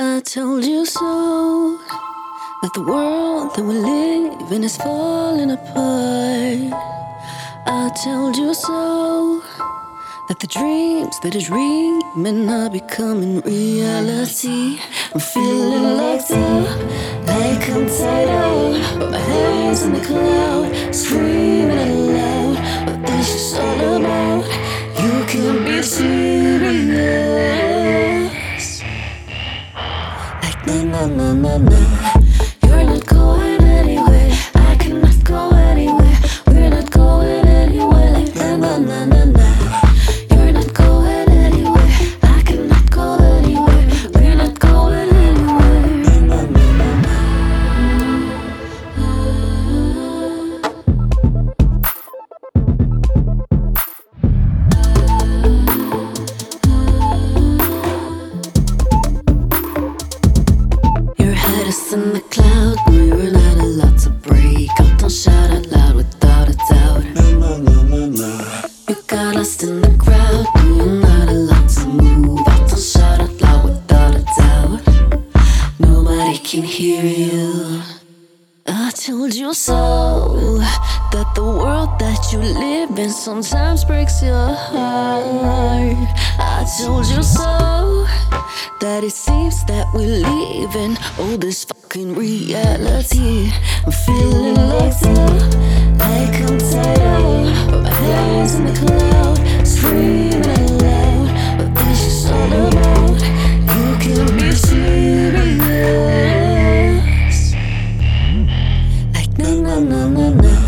I told you so that the world that we live in is falling apart. I told you so that the dreams that I dream are becoming reality. I'm feeling locked up, like I'm tied up, but my hands in the cloud, screaming out loud. What this is all about? Na na na na in the cloud. No, you're not allowed to break out. Don't shout out loud without a doubt. You got lost in the crowd. No, you're not allowed to move out. Don't shout out loud without a doubt. Nobody can hear you. I told you so that the world that you live in sometimes breaks your heart. I told you so that it seems that we live in all this fucking reality. I'm feeling locked up, na na na na na.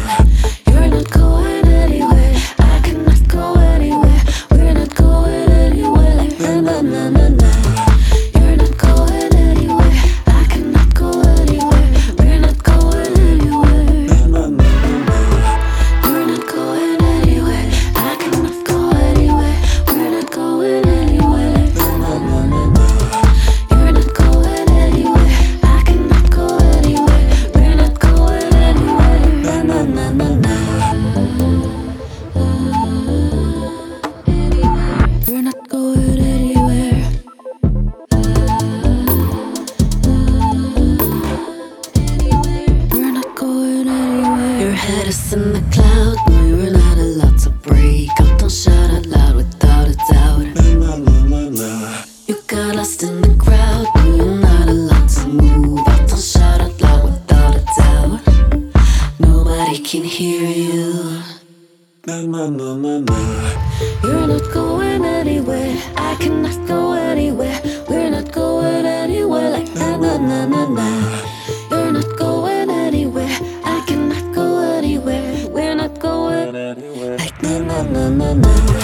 Your head is in the cloud. No, you're not allowed to break out. Don't shout out loud without a doubt. You got lost in the crowd. No, you're not allowed to move out. Don't shout out loud without a doubt. Nobody can hear you. You're not going anywhere. I cannot go anywhere. We're not going anywhere. Like na na na na na na na na.